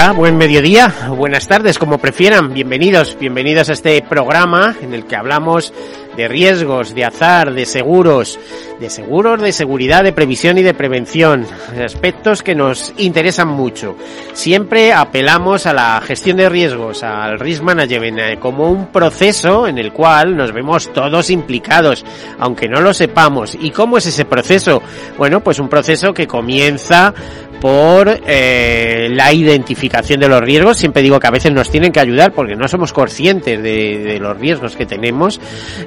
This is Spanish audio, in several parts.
Hola, buen mediodía, buenas tardes, como prefieran. Bienvenidos, bienvenidos a este programa en el que hablamos de riesgos, de azar, de seguros, de seguros, de seguridad, de previsión y de prevención, aspectos que nos interesan mucho. Siempre apelamos a la gestión de riesgos, al risk management, eh, como un proceso en el cual nos vemos todos implicados, aunque no lo sepamos. ¿Y cómo es ese proceso? Bueno, pues un proceso que comienza por eh, la identificación de los riesgos. Siempre digo que a veces nos tienen que ayudar porque no somos conscientes de, los riesgos que tenemos.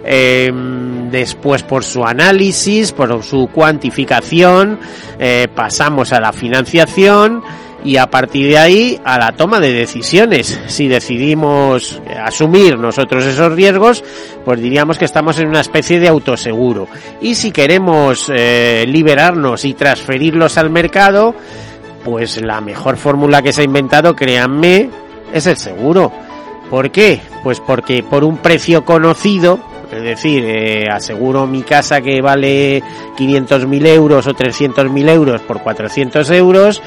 Em, después por su análisis, por su cuantificación, eh, pasamos a la financiación y a partir de ahí a la toma de decisiones. Si decidimos asumir nosotros esos riesgos, pues diríamos que estamos en una especie de autoseguro. Y si queremos eh, liberarnos y transferirlos al mercado, pues la mejor fórmula que se ha inventado, créanme, es el seguro. ¿Por qué? Pues porque por un precio conocido, es decir, eh, aseguro mi casa que vale 500.000 euros o 300.000 euros por 400 euros,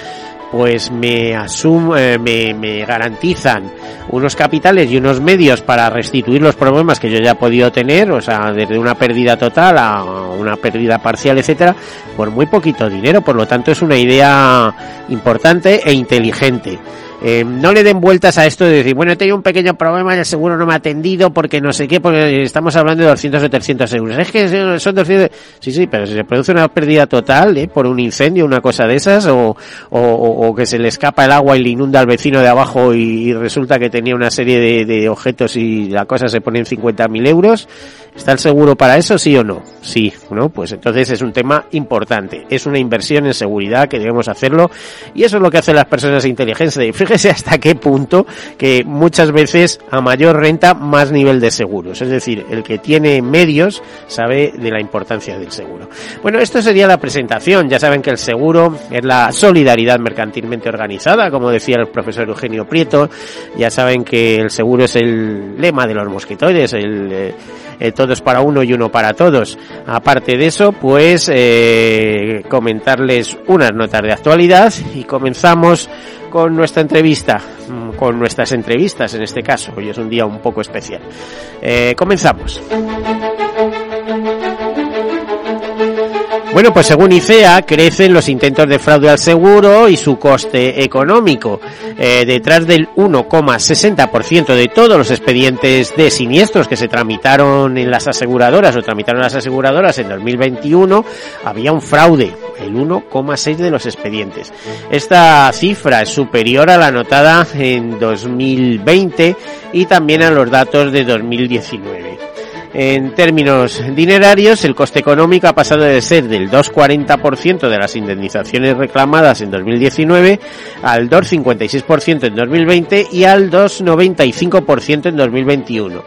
pues me, asum eh, me, me, garantizan unos capitales y unos medios para restituir los problemas que yo ya he podido tener, o sea, desde una pérdida total a una pérdida parcial, etcétera, por muy poquito dinero. Por lo tanto, es una idea importante e inteligente. Eh, no le den vueltas a esto de decir, bueno, he tenido un pequeño problema el seguro no me ha atendido porque no sé qué, porque estamos hablando de 200 o 300 euros. Es que son 200... Sí, sí, pero si se produce una pérdida total ¿eh? por un incendio, una cosa de esas, o, o, o, que se le escapa el agua y le inunda al vecino de abajo y, resulta que tenía una serie de, de objetos y la cosa se pone en 50.000 euros, ¿Está el seguro para eso, sí o no? Sí, ¿no? Pues entonces es un tema importante. Es una inversión en seguridad que debemos hacerlo y eso es lo que hacen las personas inteligentes. Y hasta qué punto que muchas veces a mayor renta más nivel de seguros. Es decir, el que tiene medios sabe de la importancia del seguro. Bueno, esto sería la presentación. Ya saben que el seguro es la solidaridad mercantilmente organizada, como decía el profesor Eugenio Prieto. Ya saben que el seguro es el lema de los mosquitoides, eh, todos para uno y uno para todos. Aparte de eso, pues eh, comentarles unas notas de actualidad y comenzamos con nuestra entrevista, mm, con nuestras entrevistas en este caso. Hoy es un día un poco especial. Eh, comenzamos. Bueno, pues según ICEA, crecen los intentos de fraude al seguro y su coste económico. Eh, detrás del 1,60% de todos los expedientes de siniestros que se tramitaron en las aseguradoras o tramitaron las aseguradoras en 2021, había un fraude, el 1,6% de los expedientes. Esta cifra es superior a la anotada en 2020 y también a los datos de 2019. En términos dinerarios, el coste económico ha pasado de ser del 2,40% de las indemnizaciones reclamadas en 2019 al 2,56% en 2020 y al 2,95% en 2021.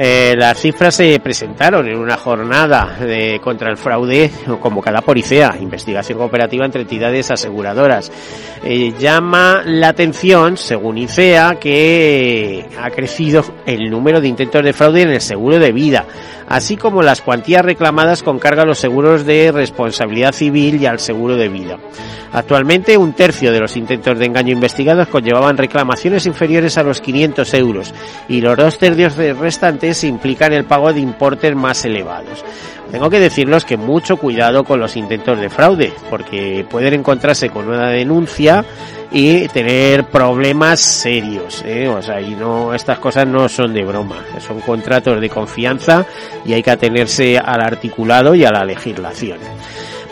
Eh, las cifras se presentaron en una jornada de, contra el fraude convocada por ICEA, investigación cooperativa entre entidades aseguradoras. Eh, llama la atención, según ICEA, que ha crecido el número de intentos de fraude en el seguro de vida, así como las cuantías reclamadas con carga a los seguros de responsabilidad civil y al seguro de vida. Actualmente, un tercio de los intentos de engaño investigados conllevaban reclamaciones inferiores a los 500 euros y los dos tercios restantes implican el pago de importes más elevados. Tengo que decirles que mucho cuidado con los intentos de fraude, porque pueden encontrarse con una denuncia y tener problemas serios, ¿eh? o sea, y no, estas cosas no son de broma, son contratos de confianza y hay que atenerse al articulado y a la legislación.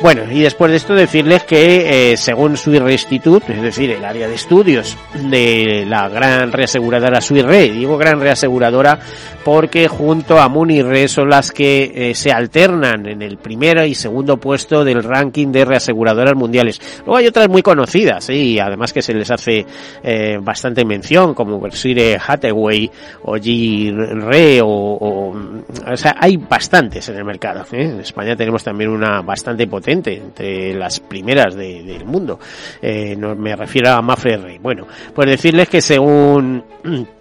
Bueno, y después de esto decirles que eh, según Swiss Institute, es decir, el área de estudios de la gran reaseguradora Swiss Re, digo gran reaseguradora porque junto a Munirre son las que eh, se alternan en el primero y segundo puesto del ranking de reaseguradoras mundiales. Luego hay otras muy conocidas y además que se les hace eh, bastante mención como Berkshire Hathaway o G Re o, o, sea, hay bastantes en el mercado. ¿eh? En España tenemos también una bastante potente entre las primeras de, del mundo. Eh, me refiero a Mafre Rey. Bueno, pues decirles que según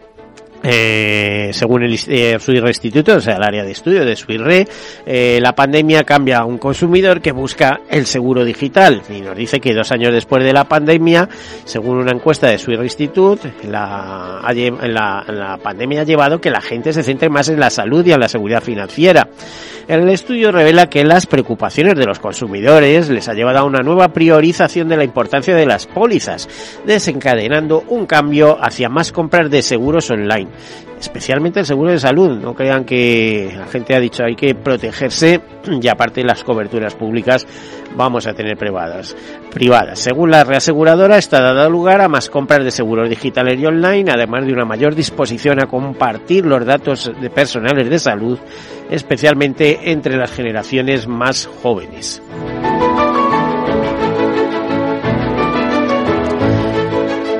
eh, según el eh, Instituto, o sea, el área de estudio de Suirre, eh, la pandemia cambia a un consumidor que busca el seguro digital. Y nos dice que dos años después de la pandemia, según una encuesta de Suirre Institute, la, la, la pandemia ha llevado que la gente se centre más en la salud y en la seguridad financiera. El estudio revela que las preocupaciones de los consumidores les ha llevado a una nueva priorización de la importancia de las pólizas, desencadenando un cambio hacia más compras de seguros online especialmente el seguro de salud. No crean que la gente ha dicho hay que protegerse y aparte las coberturas públicas vamos a tener privadas. privadas. Según la reaseguradora, está dado lugar a más compras de seguros digitales y online, además de una mayor disposición a compartir los datos de personales de salud, especialmente entre las generaciones más jóvenes.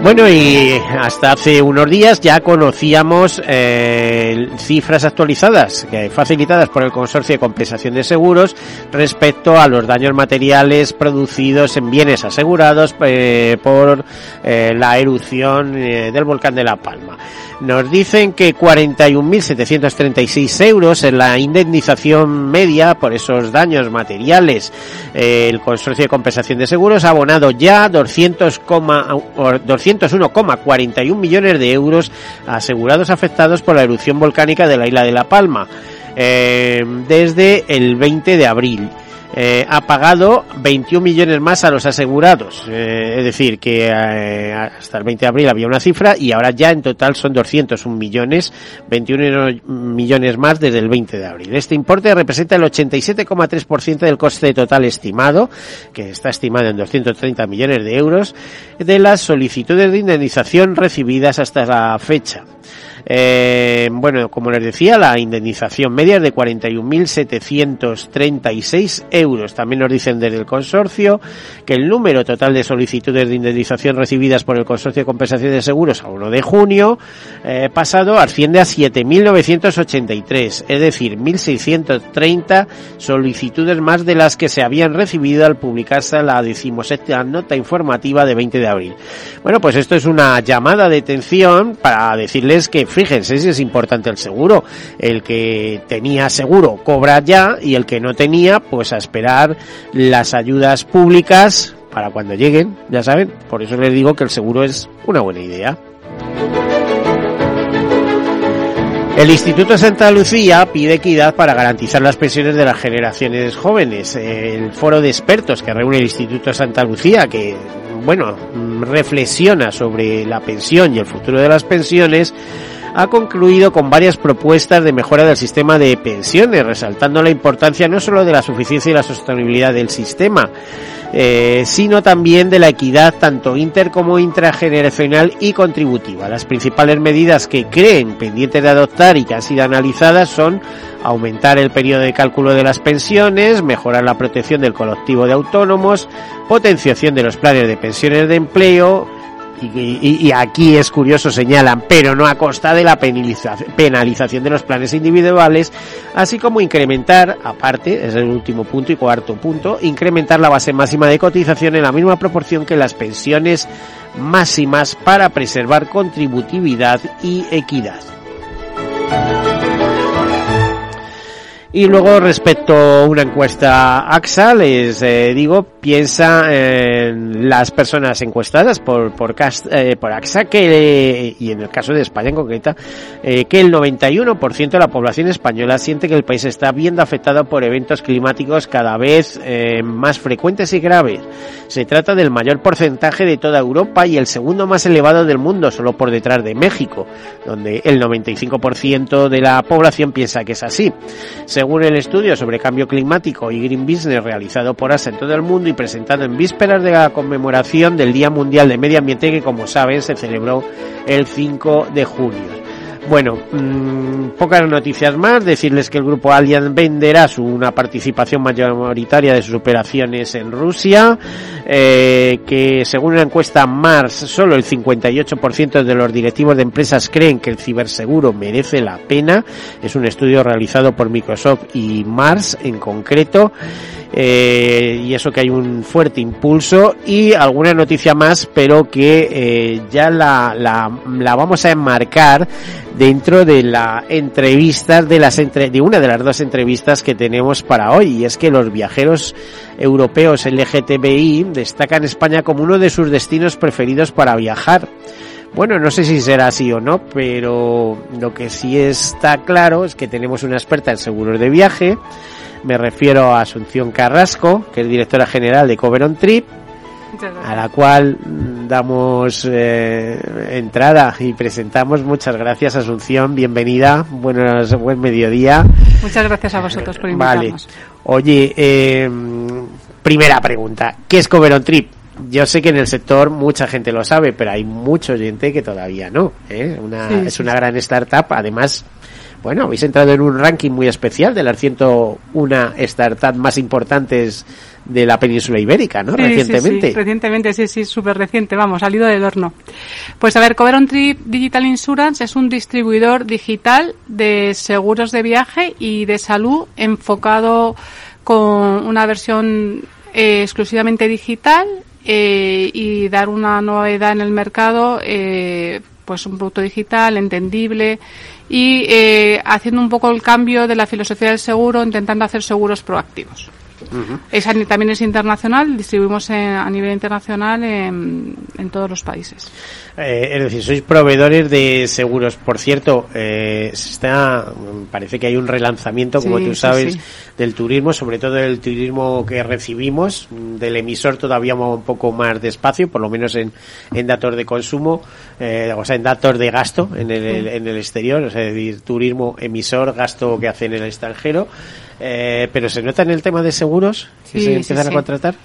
Bueno, y hasta hace unos días ya conocíamos eh, cifras actualizadas, facilitadas por el Consorcio de Compensación de Seguros, respecto a los daños materiales producidos en bienes asegurados eh, por eh, la erupción del volcán de La Palma. Nos dicen que 41.736 euros es la indemnización media por esos daños materiales. el Consorcio de Compensación de Seguros ha abonado ya 200, 201,41 millones de euros asegurados afectados por la erupción volcánica de la isla de La Palma eh, desde el 20 de abril eh, ha pagado 21 millones más a los asegurados. Eh, es decir, que eh, hasta el 20 de abril había una cifra y ahora ya en total son 201 millones, 21 millones más desde el 20 de abril. Este importe representa el 87,3% del coste total estimado, que está estimado en 230 millones de euros, de las solicitudes de indemnización recibidas hasta la fecha. Eh, bueno, como les decía, la indemnización media es de 41.736 euros. También nos dicen desde el consorcio que el número total de solicitudes de indemnización recibidas por el consorcio de compensación de seguros a 1 de junio eh, pasado asciende a 7.983, es decir, 1.630 solicitudes más de las que se habían recibido al publicarse la decimosexta nota informativa de 20 de abril. Bueno, pues esto es una llamada de atención para decirles que fíjense si es importante el seguro. El que tenía seguro cobra ya y el que no tenía, pues a esperar las ayudas públicas para cuando lleguen, ya saben. Por eso les digo que el seguro es una buena idea. El Instituto Santa Lucía pide equidad para garantizar las pensiones de las generaciones jóvenes. El foro de expertos que reúne el Instituto Santa Lucía, que, bueno, reflexiona sobre la pensión y el futuro de las pensiones, ha concluido con varias propuestas de mejora del sistema de pensiones, resaltando la importancia no solo de la suficiencia y la sostenibilidad del sistema, eh, sino también de la equidad tanto inter como intrageneracional y contributiva. Las principales medidas que creen pendientes de adoptar y que han sido analizadas son aumentar el periodo de cálculo de las pensiones, mejorar la protección del colectivo de autónomos, potenciación de los planes de pensiones de empleo, y, aquí es curioso señalan, pero no a costa de la penalización de los planes individuales, así como incrementar, aparte, es el último punto y cuarto punto, incrementar la base máxima de cotización en la misma proporción que las pensiones máximas para preservar contributividad y equidad. Y luego respecto a una encuesta AXA, les eh, digo, piensa en las personas encuestadas por, por, eh, por AXA, que, y en el caso de España en concreta, eh, que el 91% de la población española siente que el país está viendo afectado por eventos climáticos cada vez eh, más frecuentes y graves. Se trata del mayor porcentaje de toda Europa y el segundo más elevado del mundo, solo por detrás de México, donde el 95% de la población piensa que es así. Según el estudio sobre cambio climático y green business realizado por ASA en todo el mundo presentado en vísperas de la conmemoración del Día Mundial de Medio Ambiente que como saben se celebró el 5 de junio. Bueno, mmm, pocas noticias más. Decirles que el grupo Allianz venderá su, una participación mayoritaria de sus operaciones en Rusia. Eh, que según una encuesta Mars, solo el 58% de los directivos de empresas creen que el ciberseguro merece la pena. Es un estudio realizado por Microsoft y Mars en concreto eh, y eso que hay un fuerte impulso y alguna noticia más pero que eh, ya la, la, la, vamos a enmarcar dentro de la entrevista de las entre, de una de las dos entrevistas que tenemos para hoy y es que los viajeros europeos LGTBI destacan España como uno de sus destinos preferidos para viajar bueno, no sé si será así o no, pero lo que sí está claro es que tenemos una experta en seguros de viaje, me refiero a Asunción Carrasco, que es directora general de Cover on Trip, a la cual damos eh, entrada y presentamos. Muchas gracias, Asunción. Bienvenida. Buenos, buen mediodía. Muchas gracias a vosotros por invitarnos. Vale. Oye, eh, primera pregunta. ¿Qué es Cover on Trip? Yo sé que en el sector mucha gente lo sabe, pero hay mucha gente que todavía no. ¿eh? Una, sí, es una gran startup. Además, bueno, habéis entrado en un ranking muy especial de las 101 startups más importantes de la península ibérica, ¿no? Sí, recientemente. Sí, sí. Recientemente, sí, sí, súper reciente, vamos, salido del horno. Pues a ver, Cover on Trip Digital Insurance es un distribuidor digital de seguros de viaje y de salud enfocado con una versión eh, exclusivamente digital eh, y dar una novedad en el mercado, eh, pues un producto digital, entendible y eh, haciendo un poco el cambio de la filosofía del seguro, intentando hacer seguros proactivos. Uh -huh. es, también es internacional, distribuimos en, a nivel internacional en, en todos los países. Eh, es decir, sois proveedores de seguros. Por cierto, eh, está, parece que hay un relanzamiento, como sí, tú sabes, sí, sí. del turismo, sobre todo el turismo que recibimos, del emisor todavía un poco más despacio, por lo menos en, en datos de consumo, eh, o sea, en datos de gasto en el, en el exterior, o sea, es decir, turismo emisor, gasto que hacen en el extranjero. Eh, pero se nota en el tema de seguros que sí, se empiezan sí, a contratar.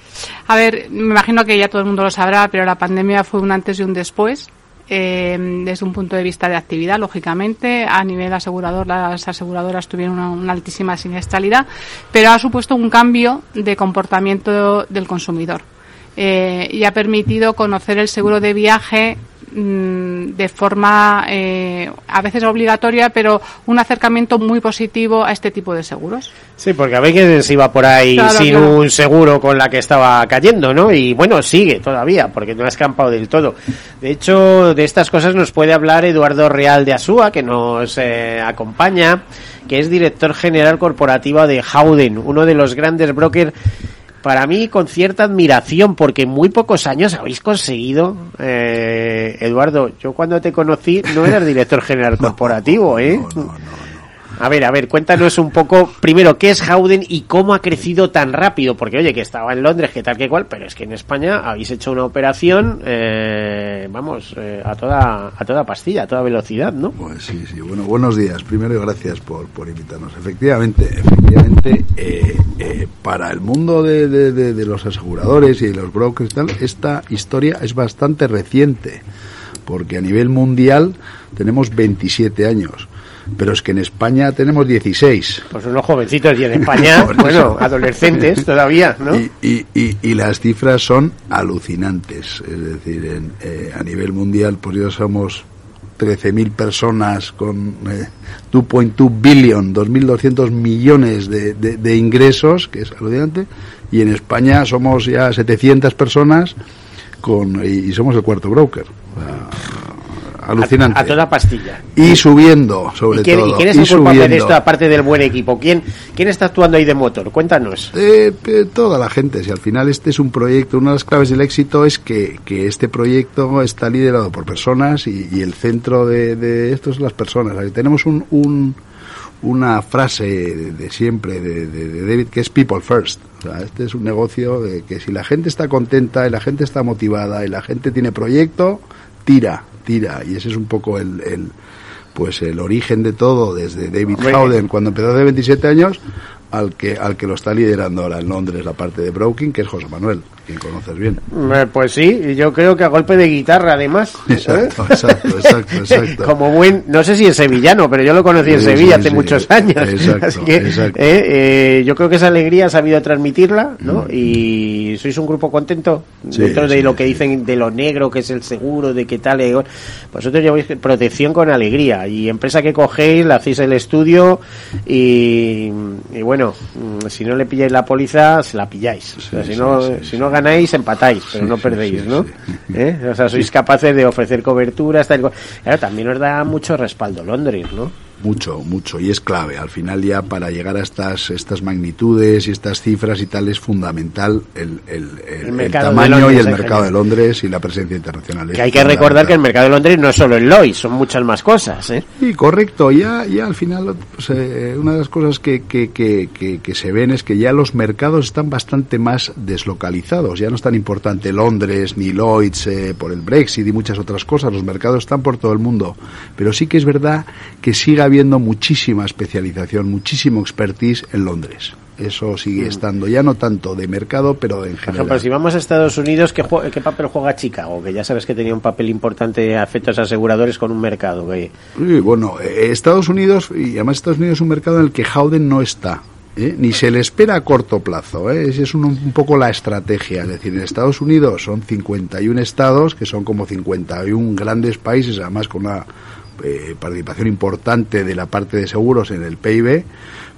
A ver, me imagino que ya todo el mundo lo sabrá, pero la pandemia fue un antes y un después. Eh, desde un punto de vista de actividad, lógicamente, a nivel asegurador, las aseguradoras tuvieron una, una altísima siniestralidad, pero ha supuesto un cambio de comportamiento del consumidor. Eh, y ha permitido conocer el seguro de viaje Mm, de forma eh, a veces obligatoria, pero un acercamiento muy positivo a este tipo de seguros. Sí, porque a veces se iba por ahí claro, sin claro. un seguro con la que estaba cayendo, ¿no? Y bueno, sigue todavía, porque no ha escampado del todo. De hecho, de estas cosas nos puede hablar Eduardo Real de Asúa, que nos eh, acompaña, que es director general corporativo de Howden, uno de los grandes brokers para mí con cierta admiración porque en muy pocos años habéis conseguido eh, Eduardo yo cuando te conocí no eras director general corporativo eh no, no, a ver, a ver, cuéntanos un poco, primero, ¿qué es Howden y cómo ha crecido tan rápido? Porque, oye, que estaba en Londres, que tal que cual, pero es que en España habéis hecho una operación, eh, vamos, eh, a toda a toda pastilla, a toda velocidad, ¿no? Pues sí, sí. Bueno, buenos días. Primero, gracias por, por invitarnos. Efectivamente, efectivamente, eh, eh, para el mundo de, de, de, los aseguradores y de los brokers y tal, esta historia es bastante reciente, porque a nivel mundial tenemos 27 años pero es que en España tenemos 16. Pues unos jovencitos y en España, bueno, adolescentes todavía, ¿no? Y, y, y, y, las cifras son alucinantes. Es decir, en, eh, a nivel mundial, pues ya somos 13.000 personas con eh, 2.2 billion, 2.200 millones de, de, de, ingresos, que es alucinante, y en España somos ya 700 personas con, y, somos el cuarto broker. O sea, alucinante. A, a, toda pastilla. Y subiendo, sobre ¿Y quién, todo. ¿Y quién es el culpable de esto, aparte del buen equipo? ¿Quién, quién está actuando ahí de motor? Cuéntanos. Eh, eh, toda la gente. Si al final este es un proyecto, una de las claves del éxito es que, que este proyecto está liderado por personas y, y el centro de, de, esto es las personas. Aquí tenemos un, un una frase de, de siempre de, de, de, David que es people first. O sea, este es un negocio de que si la gente está contenta y la gente está motivada y la gente tiene proyecto, tira, tira. Y ese es un poco el, el pues el origen de todo, desde David Howden, cuando empezó hace 27 años, al que, al que lo está liderando ahora en Londres la parte de Broking, que es José Manuel, conoces bien. Eh, Pues sí, yo creo que a golpe de guitarra además. ¿eh? Exacto, exacto, exacto, exacto. Como buen, no sé si es sevillano, pero yo lo conocí en Sí, Sevilla sí, hace sí. muchos años. Exacto, Así que, exacto. eh, eh, yo creo que esa alegría ha sabido transmitirla, ¿no? Y sois un grupo contento Mm. Dentro de lo que dicen de lo negro que es el seguro, de qué tal. Vosotros lleváis protección con alegría y empresa que cogéis, le hacéis el estudio y, y bueno, mm, si no le pilláis la póliza, se la pilláis. O sea, Sí, si no, si no ganáis, empatáis, pero Sí, no perdéis, sí, ¿no? ¿Eh? O sea, sois capaces de ofrecer coberturas, tal y cual. Claro, también os da mucho respaldo Londres, ¿no? Mucho, mucho, y es clave. Al final ya para llegar a estas, estas magnitudes y estas cifras y tal es fundamental el, el, tamaño Londres y el mercado de. Londres y la presencia internacional. Que hay que recordar que el mercado de Londres no es solo el Lloyd, son muchas más cosas, ¿eh? Sí, correcto. Ya, ya al final, pues, eh, una de las cosas que, que, que, se ven es que ya los mercados están bastante más deslocalizados. Ya no es tan importante Londres ni Lloyds eh, por el Brexit y muchas otras cosas. Los mercados están por todo el mundo. Pero sí que es verdad que sigue habiendo muchísima especialización, muchísimo expertise en Londres. Eso sigue estando, ya no tanto de mercado, pero en Por general. ejemplo, si vamos a Estados Unidos, ¿qué, papel juega Chicago? Que ya sabes que tenía un papel importante a efectos aseguradores con un mercado. Que... Sí, bueno, eh, Estados Unidos, y además Estados Unidos es un mercado en el que Howden no está. ¿eh? Ni se le espera a corto plazo. ¿eh? Esa es un, un poco la estrategia. Es decir, en Estados Unidos son 51 estados, que son como 51 grandes países, además con una eh, participación importante de la parte de seguros en el PIB.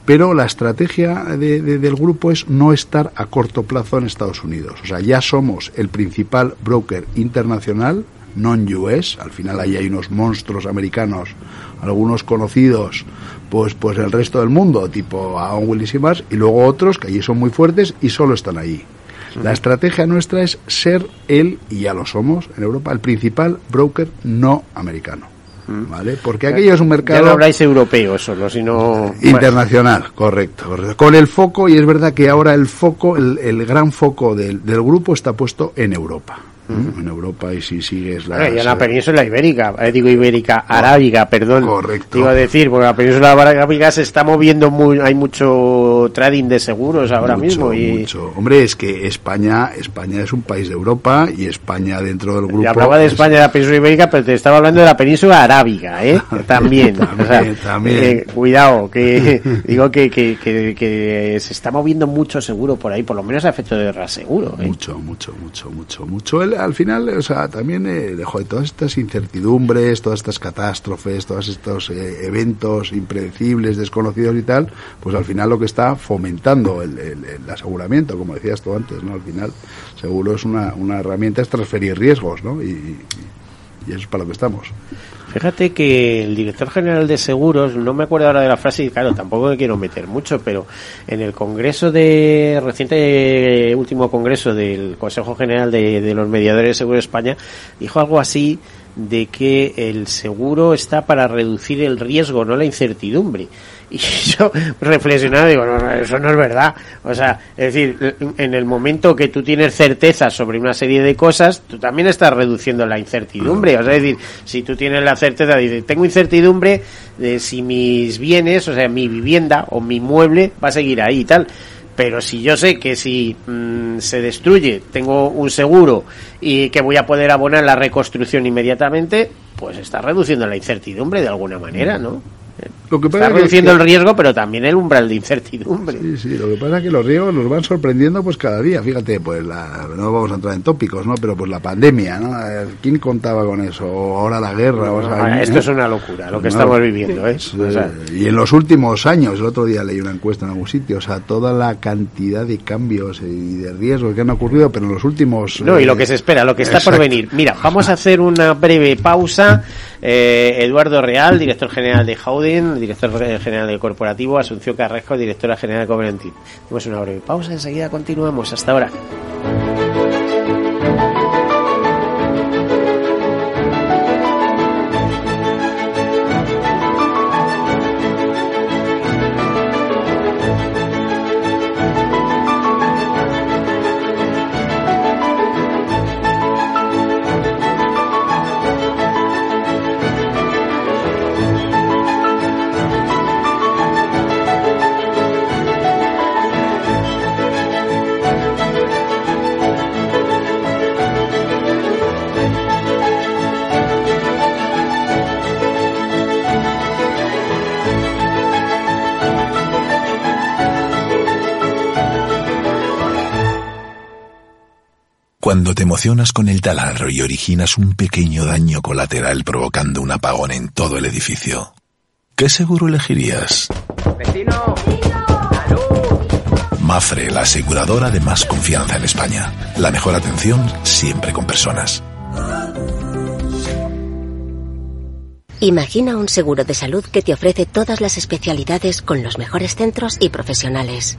Pero la estrategia de- de- del grupo es no estar a corto plazo en Estados Unidos. O sea, ya somos el principal broker internacional, non-US. Al final ahí hay unos monstruos americanos, algunos conocidos, pues, pues el resto del mundo, tipo Aon Willis y más, y luego otros que allí son muy fuertes y solo están ahí. La estrategia nuestra es ser el, y ya lo somos en Europa, el principal broker no americano. ¿Vale? Porque aquello es un Ya mercado no habláis europeo solo, sino... Internacional, correcto, correcto. Con el foco, y es verdad que ahora el foco, el, el gran foco del, del grupo está puesto en Europa. ¿No? En Europa, y si sigues la. Y en la península ibérica, eh, digo ibérica, arábiga, perdón. Correcto. Iba a decir, porque la península arábiga se está moviendo muy, hay mucho trading de seguros ahora mucho, mismo y mucho. Hombre, es que España, España es un país de Europa y España dentro del grupo. Hablaba de es- España, de la península ibérica, pero te estaba hablando de la península arábiga, ¿eh? También. También, o sea, también. eh, cuidado, que digo que, que, que, que se está moviendo mucho seguro por ahí, por lo menos a efecto de raseguro, ¿eh? Mucho, mucho, mucho, mucho, mucho. El- al final, o sea, también eh, de, joder, todas estas incertidumbres, todas estas catástrofes, todos estos eh, eventos impredecibles, desconocidos y tal, pues al final lo que está fomentando el, el- el aseguramiento, como decías tú antes, ¿no? Al final, seguro es una, una herramienta, es transferir riesgos, ¿no? Y- y eso es para lo que estamos. Fíjate que el director general de seguros, no me acuerdo ahora de la frase claro, tampoco me quiero meter mucho, pero en el congreso de, reciente último congreso del Consejo General de, de los Mediadores de Seguro de España, dijo algo así de que el seguro está para reducir el riesgo, no la incertidumbre. Y yo reflexionaba y digo, no, no, eso no es verdad. O sea, es decir, en el momento que tú tienes certeza sobre una serie de cosas, tú también estás reduciendo la incertidumbre. O sea, es decir, si tú tienes la certeza, dices, tengo incertidumbre de si mis bienes, o sea, mi vivienda o mi mueble va a seguir ahí y tal. Pero si yo sé que si mm, se destruye, tengo un seguro y que voy a poder abonar la reconstrucción inmediatamente, pues está reduciendo la incertidumbre de alguna manera, ¿no? Lo que pasa Está es que- reduciendo el riesgo, pero también el umbral de incertidumbre. Sí, sí, lo que pasa es que los riesgos nos van sorprendiendo pues cada día. Fíjate, pues la, no vamos a entrar en tópicos, ¿no? Pero pues la pandemia, ¿no? Eh, ¿Quién contaba con eso? O ahora la guerra. o sea, Ah, esto ¿no? es una locura, lo que No, estamos viviendo, ¿eh? Sí, O sea, y en los últimos años, el otro día leí una encuesta en algún sitio, o sea, toda la cantidad de cambios y de riesgos que han ocurrido, pero en los últimos... No, y lo eh, que se espera, lo que está por exacto. venir. Mira, vamos a hacer una breve pausa. Eh, Eduardo Real, director general de Howden, director general del corporativo, Asunción Carrasco, directora general de Covenantin. Hacemos una breve pausa, enseguida continuamos. Hasta ahora. Cuando te emocionas con el taladro y originas un pequeño daño colateral provocando un apagón en todo el edificio, ¿qué seguro elegirías? ¡Vecino! Mafre, la aseguradora de más confianza en España. La mejor atención siempre con personas. Imagina un seguro de salud que te ofrece todas las especialidades con los mejores centros y profesionales.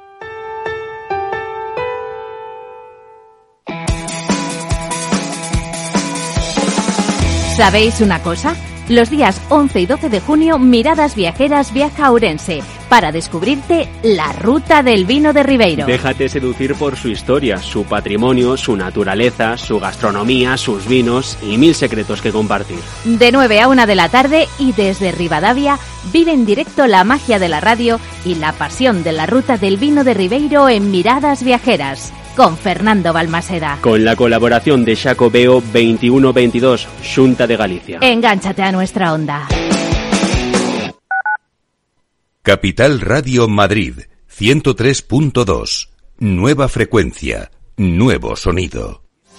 ¿Sabéis una cosa? Los días 11 y 12 de junio, Miradas Viajeras viaja a Ourense para descubrirte la ruta del vino de Ribeiro. Déjate seducir por su historia, su patrimonio, su naturaleza, su gastronomía, sus vinos y mil secretos que compartir. De 9 a 1 de la tarde y desde Rivadavia vive en directo la magia de la radio y la pasión de la ruta del vino de Ribeiro en Miradas Viajeras con Fernando Balmaseda. Con la colaboración de Xacobeo 2122, Junta de Galicia. Engánchate a nuestra onda. Capital Radio Madrid, 103.2. Nueva frecuencia, nuevo sonido.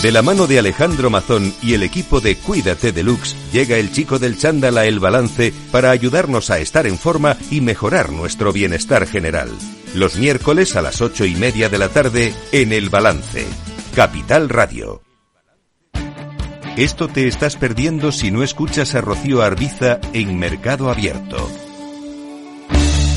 De la mano de Alejandro Mazón y el equipo de Cuídate Deluxe, llega el chico del chándal a El Balance para ayudarnos a estar en forma y mejorar nuestro bienestar general. Los miércoles a las ocho y media de la tarde en El Balance. Capital Radio. Esto te estás perdiendo si no escuchas a Rocío Arbiza en Mercado Abierto.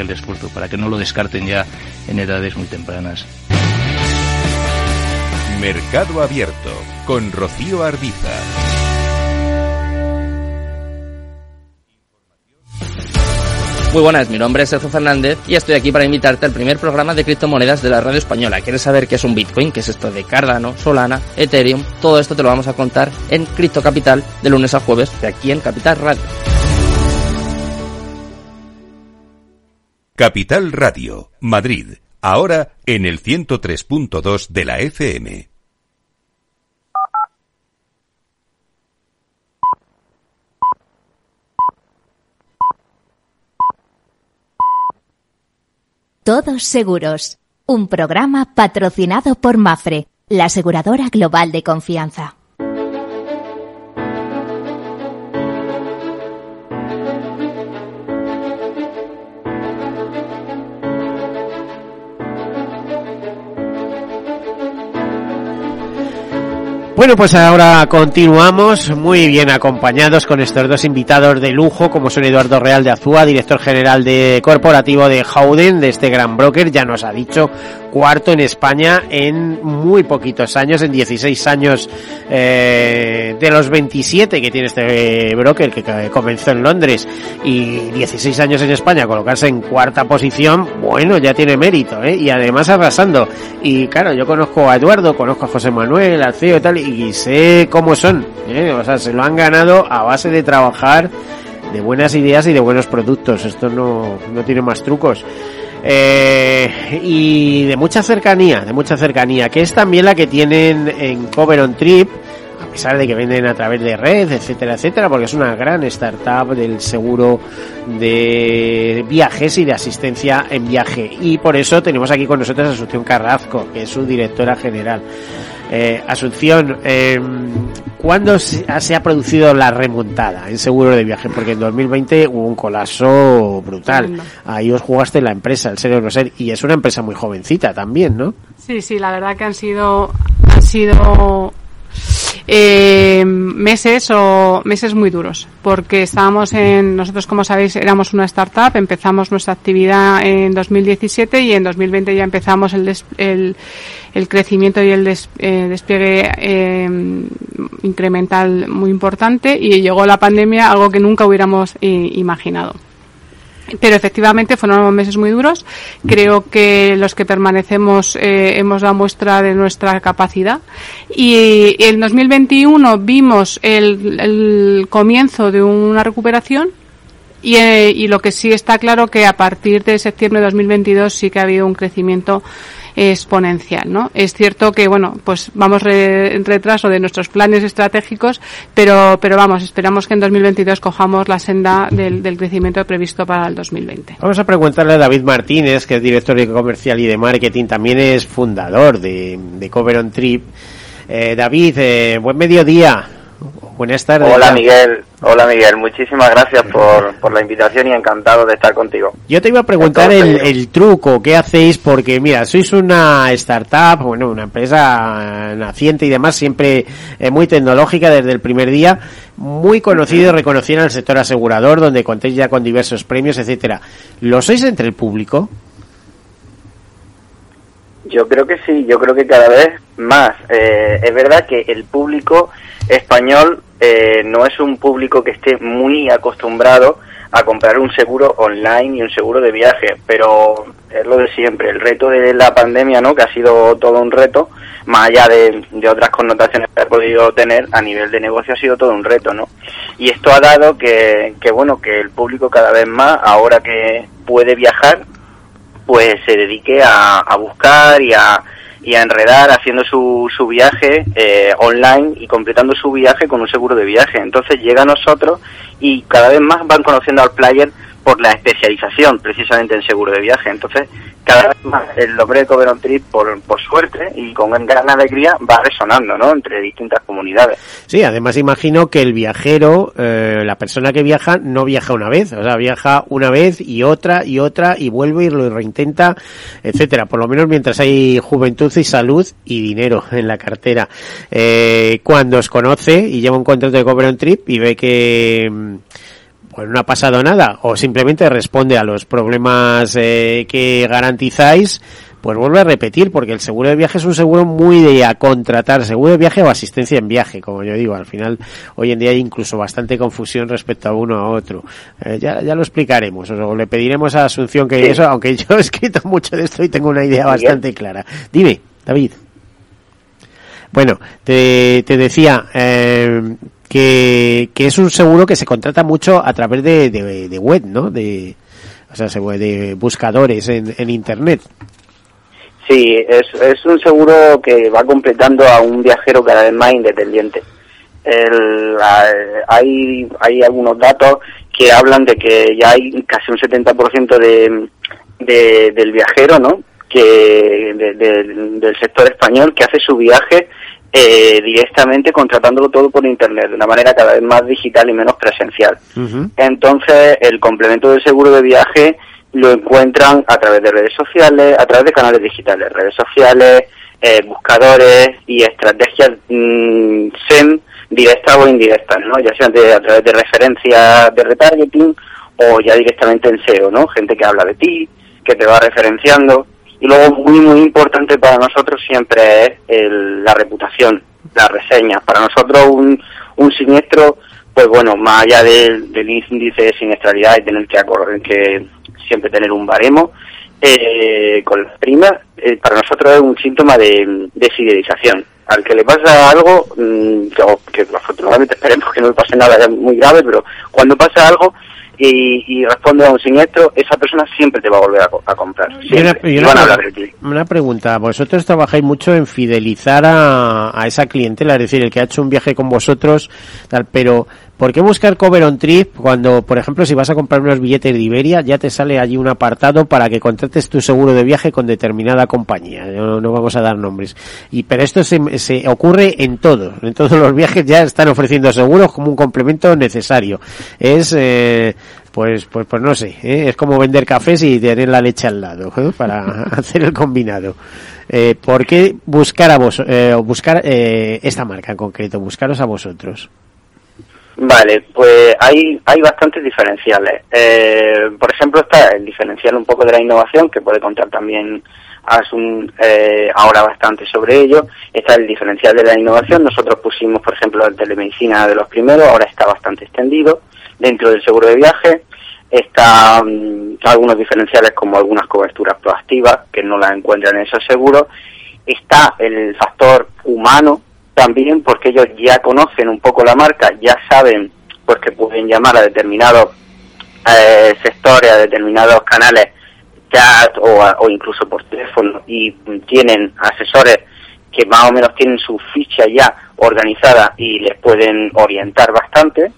el esfuerzo para que no lo descarten ya en edades muy tempranas. Mercado Abierto con Rocío Arbiza. Muy buenas, mi nombre es Sergio Fernández y estoy aquí para invitarte al primer programa de criptomonedas de la radio española. ¿Quieres saber qué es un Bitcoin? ¿Qué es esto de Cardano, Solana, Ethereum? Todo esto te lo vamos a contar en Cripto Capital de lunes a jueves de aquí en Capital Radio. Capital Radio, Madrid, ahora en el 103.2 de la FM. Todos Seguros, un programa patrocinado por Mafre, la aseguradora global de confianza. Bueno, pues ahora continuamos. Muy bien acompañados con estos dos invitados de lujo, como son Eduardo Real de Azúa, director general de corporativo de Howden, de este gran broker, ya nos ha dicho cuarto en España en muy poquitos años, en 16 años eh, de los 27 que tiene este broker que comenzó en Londres y 16 años en España, colocarse en cuarta posición, bueno, ya tiene mérito, ¿eh? y además arrasando. Y claro, yo conozco a Eduardo, conozco a José Manuel, al CEO y tal, y sé cómo son, ¿eh? o sea, se lo han ganado a base de trabajar de buenas ideas y de buenos productos. Esto no, no tiene más trucos. Eh, y de mucha cercanía, de mucha cercanía, que es también la que tienen en Cover on Trip, a pesar de que venden a través de red, etcétera, etcétera, porque es una gran startup del seguro de viajes y de asistencia en viaje. Y por eso tenemos aquí con nosotros a Asunción Carrasco, que es su directora general. Eh, Asunción, eh, ¿cuándo se ha, se ha producido la remontada en seguro de viaje? Porque en 2020 hubo un colapso brutal. Ahí os jugaste la empresa, el Serio No Ser, y es una empresa muy jovencita también, ¿no? Sí, sí, la verdad que han sido, han sido eh, meses o meses muy duros porque estábamos en nosotros como sabéis éramos una startup empezamos nuestra actividad en 2017 y en 2020 ya empezamos el el, el, crecimiento y el eh, despliegue eh, incremental muy importante y llegó la pandemia algo que nunca hubiéramos eh, imaginado pero efectivamente fueron meses muy duros. Creo que los que permanecemos eh, hemos dado muestra de nuestra capacidad. Y en 2021 vimos el, el comienzo de una recuperación y, eh, y, lo que sí está claro que a partir de septiembre de 2022 sí que ha habido un crecimiento exponencial, ¿no? Es cierto que, bueno, pues vamos en retraso de nuestros planes estratégicos, pero, pero vamos, esperamos que en 2022 cojamos la senda del, del crecimiento previsto para el 2020. Vamos a preguntarle a David Martínez, que es director de comercial y de marketing, también es fundador de, de Cover on Trip. Eh, David, eh, buen mediodía. Buenas tardes. Hola Miguel, hola Miguel, muchísimas gracias por, por, la invitación y encantado de estar contigo. Yo te iba a preguntar el, el, truco, ¿qué hacéis? Porque mira, sois una startup, bueno, una empresa naciente y demás, siempre eh, muy tecnológica desde el primer día, muy conocido y reconocido en el sector asegurador, donde contéis ya con diversos premios, etcétera. ¿Lo sois entre el público? Yo creo que sí, yo creo que cada vez más. Eh, es verdad que el público español eh, no es un público que esté muy acostumbrado a comprar un seguro online y un seguro de viaje, pero es lo de siempre, el reto de la pandemia, ¿no? Que ha sido todo un reto, más allá de, otras connotaciones que ha podido tener a nivel de negocio, ha sido todo un reto, ¿no? Y esto ha dado que, que bueno, que el público cada vez más, ahora que puede viajar, pues se dedique a, a buscar y a, y a enredar haciendo su, su viaje eh, online y completando su viaje con un seguro de viaje. Entonces llega a nosotros y cada vez más van conociendo al player por la especialización precisamente en seguro de viaje. Entonces, cada vez más el nombre de Cover on Trip, por, por suerte y con gran alegría, va resonando ¿no? entre distintas comunidades. Sí, además imagino que el viajero, eh, la persona que viaja, no viaja una vez, o sea, viaja una vez y otra y otra y vuelve y lo reintenta, etcétera. Por lo menos mientras hay juventud y salud y dinero en la cartera. Eh, cuando os conoce y lleva un contrato de Cover on Trip y ve que pues no ha pasado nada o simplemente responde a los problemas eh, que garantizáis, pues vuelve a repetir porque el seguro de viaje es un seguro muy de a contratar, seguro de viaje o asistencia en viaje, como yo digo, al final hoy en día hay incluso bastante confusión respecto a uno a otro. Eh, ya, ya lo explicaremos, o le pediremos a Asunción que sí. eso, aunque yo he escrito mucho de esto y tengo una idea bastante clara. Dime, David. Bueno, te, te decía, eh, que, que es un seguro que se contrata mucho a través de, de, web, ¿no? De, o sea, de buscadores en, en Internet. Sí, es, es un seguro que va completando a un viajero cada vez más independiente. El, hay, hay algunos datos que hablan de que ya hay casi un 70% de, de, del viajero, ¿no? Que de, del sector español que hace su viaje eh, directamente contratándolo todo por internet de una manera cada vez más digital y menos presencial. Uh -huh. Entonces, el complemento del seguro de viaje lo encuentran a través de redes sociales, a través de canales digitales, redes sociales, eh, buscadores y estrategias mm, SEM directas o indirectas, ¿no? Ya sean a través de referencias de retargeting o ya directamente en SEO, ¿no? Gente que habla de ti, que te va referenciando. Y luego muy, muy importante para nosotros siempre es la reputación, la reseña. Para nosotros un, un siniestro, pues bueno, más allá del, índice de siniestralidad y tener que, que siempre tener un baremo, eh, con las primas, eh, para nosotros es un síntoma de, de fidelización. Al que le pasa algo, mm, que, que, afortunadamente esperemos que no le pase nada muy grave, pero cuando pasa algo, y, responde a un siniestro, esa persona siempre te va a volver a, comprar. una, pregunta, vosotros trabajáis mucho en fidelizar a, a, esa clientela, es decir, el que ha hecho un viaje con vosotros, tal, pero ¿por qué buscar cover on trip cuando, por ejemplo, si vas a comprar unos billetes de Iberia, ya te sale allí un apartado para que contrates tu seguro de viaje con determinada compañía? No, no vamos a dar nombres. Y, pero esto se, se ocurre en todo, en todos los viajes ya están ofreciendo seguros como un complemento necesario. Es, eh, pues, pues, pues no sé, ¿eh? es como vender cafés y tener la leche al lado ¿eh? para hacer el combinado. Eh, ¿Por qué buscar a vos, eh, buscar eh, esta marca en concreto, buscaros a vosotros? Vale, pues hay, hay bastantes diferenciales. Eh, por ejemplo, está el diferencial un poco de la innovación, que puede contar también eh, ahora bastante sobre ello. Está el diferencial de la innovación. Nosotros pusimos, por ejemplo, la telemedicina de los primeros, ahora está bastante extendido dentro del seguro de viaje. Están mm, algunos diferenciales como algunas coberturas proactivas que no las encuentran en esos seguros. Está el factor humano también porque ellos ya conocen un poco la marca, ya saben pues que pueden llamar a determinados eh, sectores, a determinados canales chat o, incluso por teléfono y tienen asesores que más o menos tienen su ficha ya organizada y les pueden orientar bastante.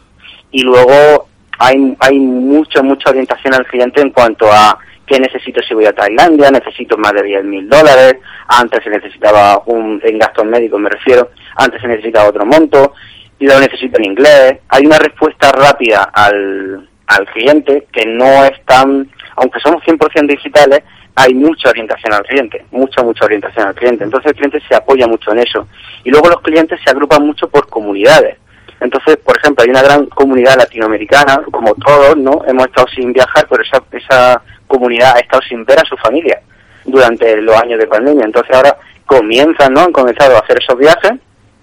Y luego hay, hay mucha, mucha orientación al cliente en cuanto a qué necesito si voy a Tailandia, necesito más de 10 mil dólares, antes se necesitaba un, en gastos médicos me refiero, antes se necesitaba otro monto, y lo necesito en inglés. Hay una respuesta rápida al, al cliente que no es tan, aunque somos 100% digitales, hay mucha orientación al cliente, mucha, mucha orientación al cliente. Entonces el cliente se apoya mucho en eso. Y luego los clientes se agrupan mucho por comunidades. Entonces, por ejemplo, hay una gran comunidad latinoamericana, como todos, ¿no? Hemos estado sin viajar, pero esa, esa comunidad ha estado sin ver a su familia durante los años de pandemia. Entonces ahora comienzan, ¿no? Han comenzado a hacer esos viajes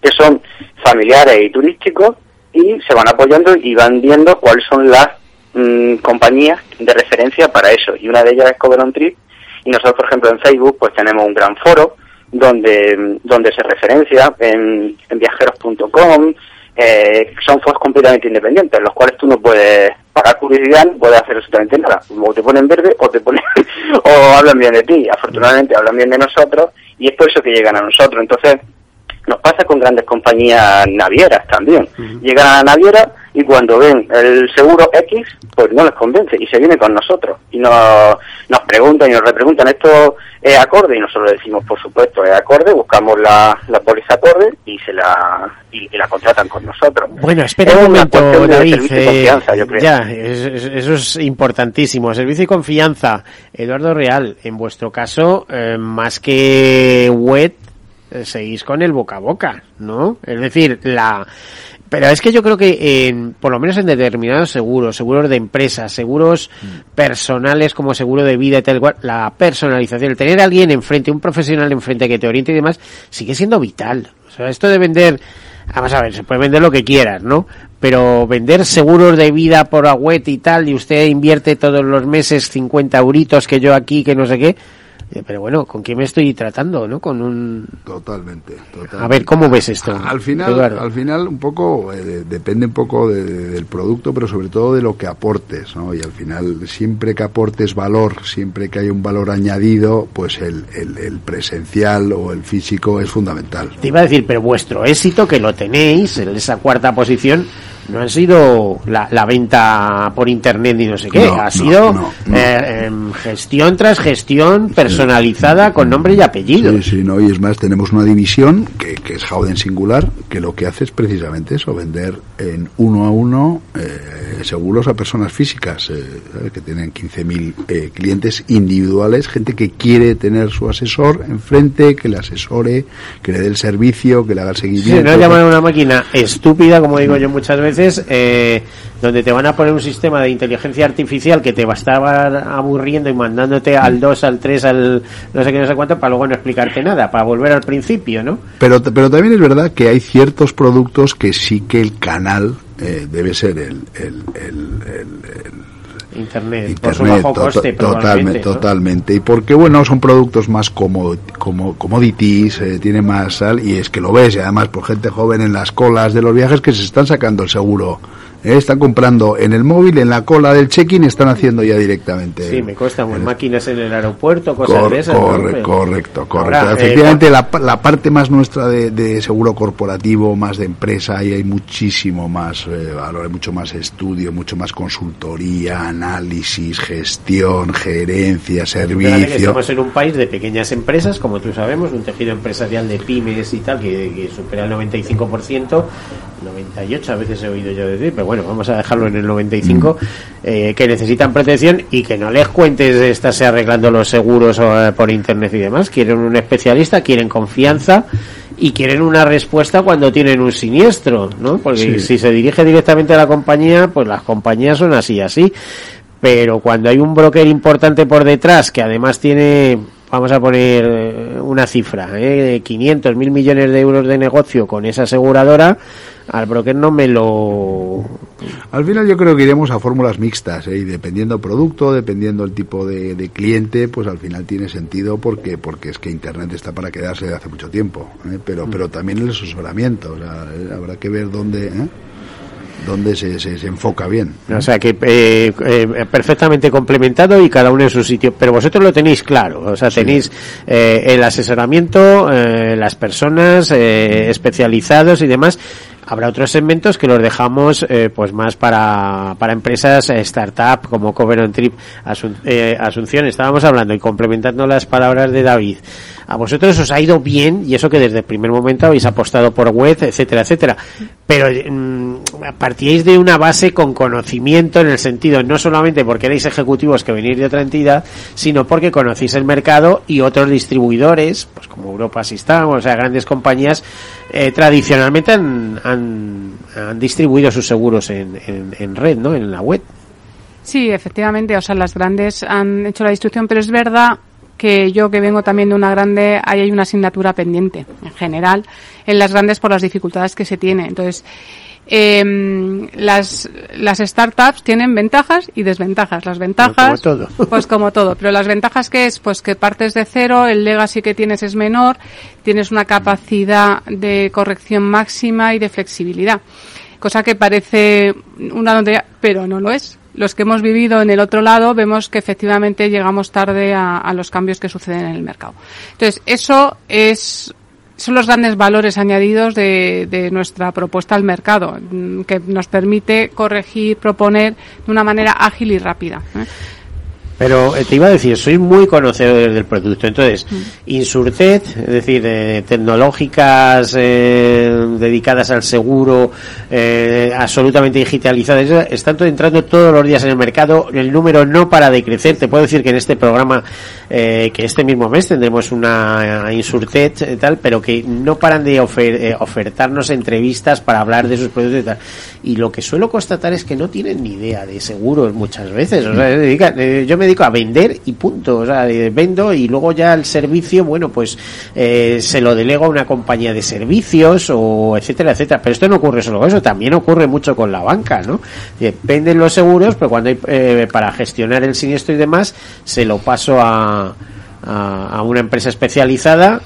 que son familiares y turísticos y se van apoyando y van viendo cuáles son las mm, compañías de referencia para eso. Y una de ellas es Cover on Trip y nosotros, por ejemplo, en Facebook pues tenemos un gran foro donde, donde se referencia en, en viajeros.com, eh, son foros completamente independientes, los cuales tú no puedes pagar publicidad, no puedes hacer absolutamente nada. O te ponen verde o te ponen o hablan bien de ti. Afortunadamente hablan bien de nosotros y es por eso que llegan a nosotros. Entonces, nos pasa con grandes compañías navieras también. Llegan a la naviera y cuando ven el seguro X, pues no les convence y se viene con nosotros. Y nos, nos preguntan y nos repreguntan, ¿esto es acorde? Y nosotros decimos, por supuesto, es acorde, buscamos la, la póliza acorde y se la y, la contratan con nosotros. Bueno, espera un momento, David. Eh, ya, eso es importantísimo. Servicio y confianza. Eduardo Real, en vuestro caso, eh, más que web, eh, seguís con el boca a boca, ¿no? Es decir, la... Pero es que yo creo que, en, por lo menos en determinados seguros, seguros de empresas, seguros mm. personales como seguro de vida y tal cual, la personalización, el tener a alguien enfrente, un profesional enfrente que te oriente y demás, sigue siendo vital. O sea, esto de vender, vamos a ver, se puede vender lo que quieras, ¿no? Pero vender seguros de vida por web y tal, y usted invierte todos los meses 50 euritos que yo aquí, que no sé qué, eh, pero bueno, ¿con quién me estoy tratando, no? Con un... Totalmente, A ver, ¿cómo ves esto? Al final, al final un poco, eh, depende un poco del producto, pero sobre todo de lo que aportes, ¿no? Y al final, siempre que aportes valor, siempre que hay un valor añadido, pues el, el, presencial o el físico es fundamental. Te iba a decir, pero vuestro éxito, que lo tenéis, en esa cuarta posición, no ha sido la, la venta por internet ni no sé qué, No, ha sido no, no. eh, em, gestión tras gestión personalizada con nombre y apellido. Sí, sí, no, y es más, tenemos una división que, que es Howden Singular, que lo que hace es precisamente eso, vender en uno a uno eh, seguros a personas físicas, eh, que tienen 15.000 eh, clientes individuales, gente que quiere tener su asesor enfrente, que le asesore, que le dé el servicio, que le haga el Sí, seguimiento. no llaman a una máquina estúpida, como digo yo muchas veces, eh, donde te van a poner un sistema de inteligencia artificial que te va a estar aburriendo y mandándote al 2, al 3, al no sé qué, no sé cuánto, para luego no explicarte nada, para volver al principio, ¿no? Pero, pero también es verdad que hay ciertos productos que sí que el canal eh, debe ser el, Internet, por su bajo to- coste, totalmente, totalmente. Y porque, bueno, son productos más como, como commodities, eh, tiene más sal, y es que lo ves, y además por gente joven en las colas de los viajes que se están sacando el seguro. Eh, están comprando en el móvil, en la cola del check-in, están haciendo ya directamente. Sí, me cuesta muy máquinas en el aeropuerto, cosas Cor- de esas. corre- Pero- correcto, correcto. Ahora, eh, Efectivamente, la, pa- la parte más nuestra de, de seguro corporativo, más de empresa, ahí hay muchísimo más eh, valor, hay mucho más estudio, mucho más consultoría, análisis, gestión, gerencia, que servicio. estamos en un país de pequeñas empresas, como tú sabemos, un tejido empresarial de pymes y tal, que, que supera el 95%, 98 a veces he oído yo decir, pero bueno, vamos a dejarlo en el 95, eh, que necesitan protección y que no les cuentes de estarse arreglando los seguros eh, por internet y demás. Quieren un especialista, quieren confianza y quieren una respuesta cuando tienen un siniestro, ¿no? Porque Sí. si se dirige directamente a la compañía, pues las compañías son así y así. Pero cuando hay un broker importante por detrás que además tiene, vamos a poner eh, una cifra, ¿eh? de 500 mil millones de euros de negocio con esa aseguradora, al broker no me lo. Al final yo creo que iremos a fórmulas mixtas, ¿eh? y dependiendo producto, dependiendo el tipo de, de cliente, pues al final tiene sentido porque porque es que Internet está para quedarse de hace mucho tiempo, ¿eh? pero pero también el asesoramiento, o sea, eh, habrá que ver dónde ¿eh? dónde se, se, se enfoca bien. O sea que eh, eh, perfectamente complementado y cada uno en su sitio. Pero vosotros lo tenéis claro. O sea, tenéis eh, el asesoramiento, las personas especializados y demás. Habrá otros segmentos que los dejamos eh, pues más para, para empresas eh, startup como Cover on Trip Asun- eh, Asunción. Estábamos hablando y complementando las palabras de David. A vosotros os ha ido bien y eso que desde el primer momento habéis apostado por web, etcétera, etcétera. Pero mm, partíais de una base con conocimiento en el sentido no solamente porque erais ejecutivos que venís de otra entidad, sino porque conocéis el mercado y otros distribuidores, pues como Europa System, o sea, grandes compañías, eh, tradicionalmente han, han distribuido sus seguros en, en, red, ¿no? En la web. Sí, efectivamente, o sea, las grandes han hecho la distribución, pero es verdad que yo que vengo también de una grande, ahí hay una asignatura pendiente, en general, en las grandes por las dificultades que se tiene. Entonces, em, las, las startups tienen ventajas y desventajas. Las ventajas, Como todo. pues como todo, pero las ventajas que es, pues que partes de cero, el legacy que tienes es menor, tienes una capacidad de corrección máxima y de flexibilidad. Cosa que parece una tontería, pero no lo es. Los que hemos vivido en el otro lado vemos que efectivamente llegamos tarde a, a los cambios que suceden en el mercado. Entonces, eso es son los grandes valores añadidos de, de nuestra propuesta al mercado, mm, que nos permite corregir, proponer de una manera ágil y rápida. ¿eh? Pero eh, te iba a decir, soy muy conocedor del producto. Entonces, Insurtech, es decir, eh, tecnológicas eh, dedicadas al seguro, eh, absolutamente digitalizadas, están entrando todos los días en el mercado. El número no para de crecer. Te puedo decir que en este programa, eh, que este mismo mes tendremos una eh, Insurtech y tal, pero que no paran de ofer- eh, ofertarnos entrevistas para hablar de sus productos y tal. Y lo que suelo constatar es que no tienen ni idea de seguros muchas veces. O sea, eh, yo me a vender y punto. O sea, eh, vendo y luego ya el servicio, bueno, pues eh, se lo delego a una compañía de servicios o etcétera, etcétera. Pero esto no ocurre solo eso, también ocurre mucho con la banca, ¿no? Venden los seguros, pero cuando hay eh, para gestionar el siniestro y demás, se lo paso a, a una empresa especializada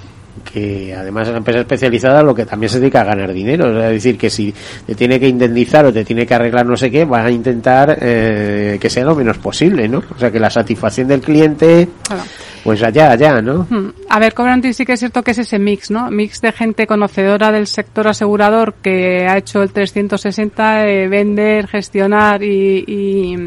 que además es una empresa especializada lo que también se dedica a ganar dinero es decir que si te tiene que indemnizar o te tiene que arreglar no sé qué van a intentar eh, que sea lo menos posible no o sea que la satisfacción del cliente Claro. pues allá, allá, ¿no? Hmm. A ver, Coventry sí que es cierto que es ese mix, ¿no? Mix de gente conocedora del sector asegurador que ha hecho el 360, eh, vender, gestionar y, y,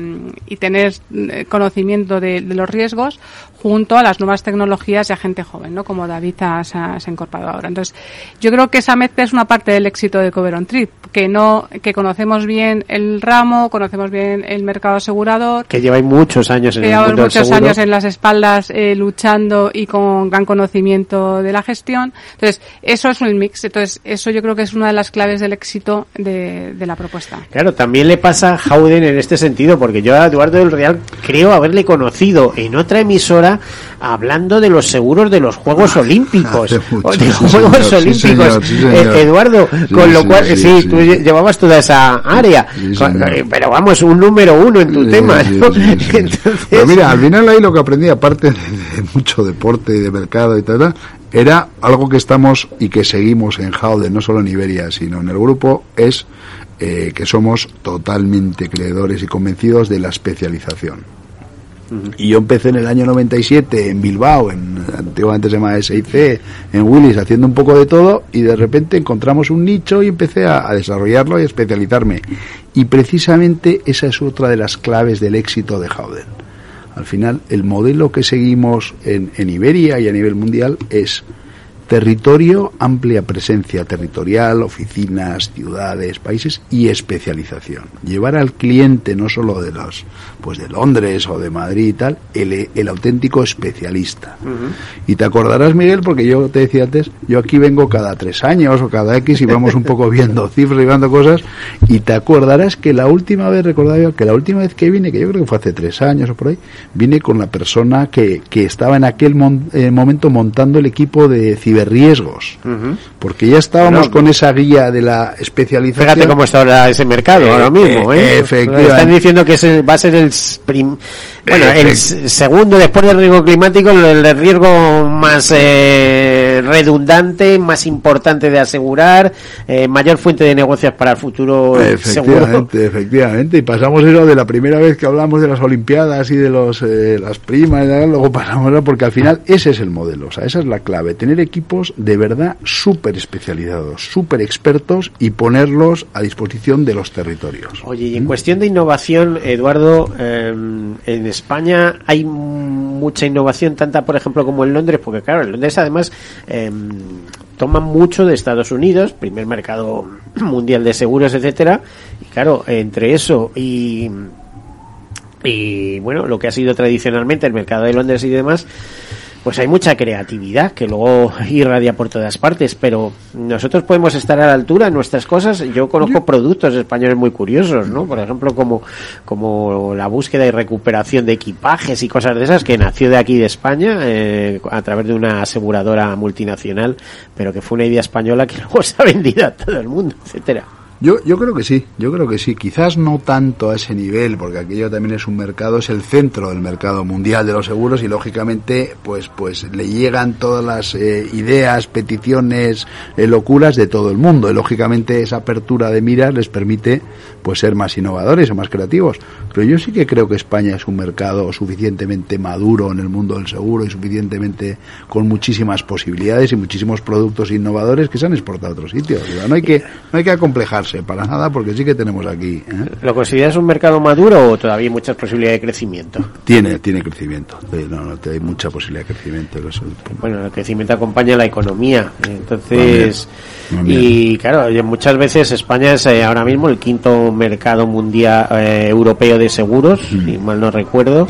y tener eh, conocimiento de, de, los riesgos, junto a las nuevas tecnologías y a gente joven, ¿no? Como David ha, se, ha, se ha incorporado ahora. Entonces, yo creo que esa mezcla es una parte del éxito de Cover on Trip, que no, que conocemos bien el ramo, conocemos bien el mercado asegurador. Que lleváis muchos años en que el mundo muchos del seguro. años en las espaldas eh, luchando y con gran conocimiento de la gestión. Entonces, eso es un mix. Entonces, eso yo creo que es una de las claves del éxito de, de la propuesta. Claro, también le pasa a Howden en este sentido, porque yo a Eduardo del Real creo haberle conocido en otra emisora hablando de los seguros de los Juegos Olímpicos. mucho, de los sí, Juegos señor, sí, Olímpicos. señor, sí, señor. Eh, Eduardo, con lo cual, sí, tú lle- llevabas toda esa área. Eh, pero vamos, un número uno en tu tema. Entonces, Pero mira, al final ahí lo que aprendí, aparte de, de mucho deporte y de mercado y tal, era algo que estamos y que seguimos en Howden, no solo en Iberia, sino en el grupo, es eh, que somos totalmente creedores y convencidos de la especialización. Y yo empecé en el año 97 en Bilbao, en, antiguamente se llamaba SIC, en Willis, haciendo un poco de todo y de repente encontramos un nicho y empecé a, desarrollarlo y a especializarme. Y precisamente esa es otra de las claves del éxito de Howden. Al final, el modelo que seguimos en, en Iberia y a nivel mundial es territorio, amplia presencia territorial, oficinas, ciudades, países y especialización. Llevar al cliente no solo de los, pues de Londres o de Madrid y tal, el, el auténtico especialista. Y te acordarás, Miguel, porque yo te decía antes, yo aquí vengo cada tres años o cada X y vamos un poco viendo cifras y viendo cosas, y te acordarás que la última vez, recordaba yo, que la última vez que vine, que yo creo que fue hace tres años o por ahí, vine con la persona que, que estaba en aquel mon- eh, momento montando el equipo de ciberriesgos, Ujú. porque ya estábamos Bueno, con esa guía de la especialización. Fíjate cómo está ahora ese mercado Eh, ahora mismo, eh, ¿eh? efectivamente. Están diciendo que ese va a ser el prim- bueno, el segundo después del riesgo climático, el riesgo más eh, redundante, más importante de asegurar, mayor fuente de negocios para el futuro seguro. Efectivamente, efectivamente. Y pasamos eso de la primera vez que hablamos de las Olimpiadas y de los eh, las primas, y luego pasamos porque al final ese es el modelo, o sea, esa es la clave, tener equipos de verdad súper especializados, súper expertos y ponerlos a disposición de los territorios. Oye, y en cuestión de innovación, Eduardo, eh, en España hay mucha innovación, tanta por ejemplo como en Londres, porque claro, en Londres además eh, toman mucho de Estados Unidos, primer mercado mundial de seguros, etcétera, y claro, entre eso y y bueno, lo que ha sido tradicionalmente el mercado de Londres y demás, pues hay mucha creatividad que luego irradia por todas partes, pero nosotros podemos estar a la altura en nuestras cosas. Yo conozco productos españoles muy curiosos, ¿no? Por ejemplo, como, como la búsqueda y recuperación de equipajes y cosas de esas que nació de aquí de España eh, a través de una aseguradora multinacional, pero que fue una idea española que luego se ha vendido a todo el mundo, etcétera. Yo, yo creo que sí, yo creo que sí. Quizás no tanto a ese nivel, porque aquello también es un mercado, es el centro del mercado mundial de los seguros y lógicamente, pues, pues le llegan todas las eh, ideas, peticiones, eh, locuras de todo el mundo. Y lógicamente esa apertura de miras les permite, pues, ser más innovadores o más creativos. Pero yo sí que creo que España es un mercado suficientemente maduro en el mundo del seguro y suficientemente con muchísimas posibilidades y muchísimos productos innovadores que se han exportado a otros sitios. No hay que, no hay que acomplejarse para nada porque sí que tenemos aquí. ¿eh? ¿Lo consideras un mercado maduro o todavía hay muchas posibilidades de crecimiento? Tiene, tiene crecimiento. No, no, hay mucha posibilidad de crecimiento. Bueno, el crecimiento acompaña la economía. Entonces, y claro, muchas veces España es eh, ahora mismo el quinto mercado mundial eh, europeo de seguros, si mal no recuerdo.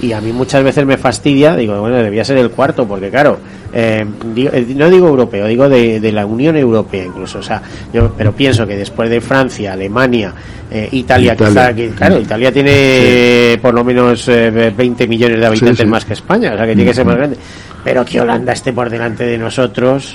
Y a mí muchas veces me fastidia, digo, bueno, debía ser el cuarto, porque claro, eh, digo- eh, no digo europeo, digo de, de la Unión Europea incluso. O sea, yo, pero pienso que después de Francia, Alemania, eh, Italia, Italia. quizá, que, claro, Italia tiene por lo menos eh, 20 millones de habitantes Sí, sí. más que España, o sea que tiene que ser más grande. Pero que Holanda esté por delante de nosotros.